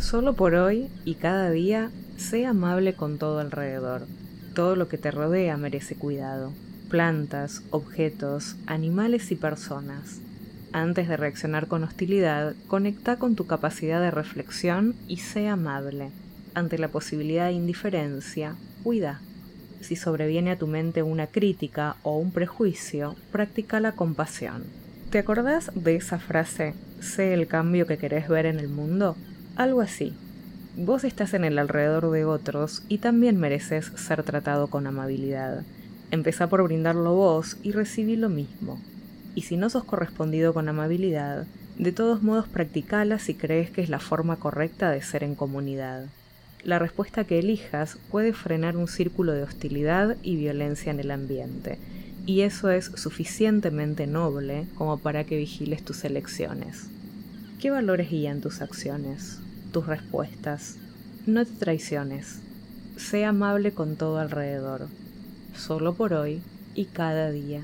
Solo por hoy y cada día, sé amable con todo alrededor. Todo lo que te rodea merece cuidado. Plantas, objetos, animales y personas. Antes de reaccionar con hostilidad, conecta con tu capacidad de reflexión y sé amable. Ante la posibilidad de indiferencia, cuida. Si sobreviene a tu mente una crítica o un prejuicio, practica la compasión. ¿Te acordás de esa frase, sé el cambio que querés ver en el mundo? Algo así. Vos estás en el alrededor de otros y también mereces ser tratado con amabilidad. Empezá por brindarlo vos y recibí lo mismo. Y si no sos correspondido con amabilidad, de todos modos practicala si crees que es la forma correcta de ser en comunidad. La respuesta que elijas puede frenar un círculo de hostilidad y violencia en el ambiente, y eso es suficientemente noble como para que vigiles tus elecciones. ¿Qué valores guían tus acciones? Tus respuestas. No te traiciones. Sé amable con todo alrededor, solo por hoy y cada día.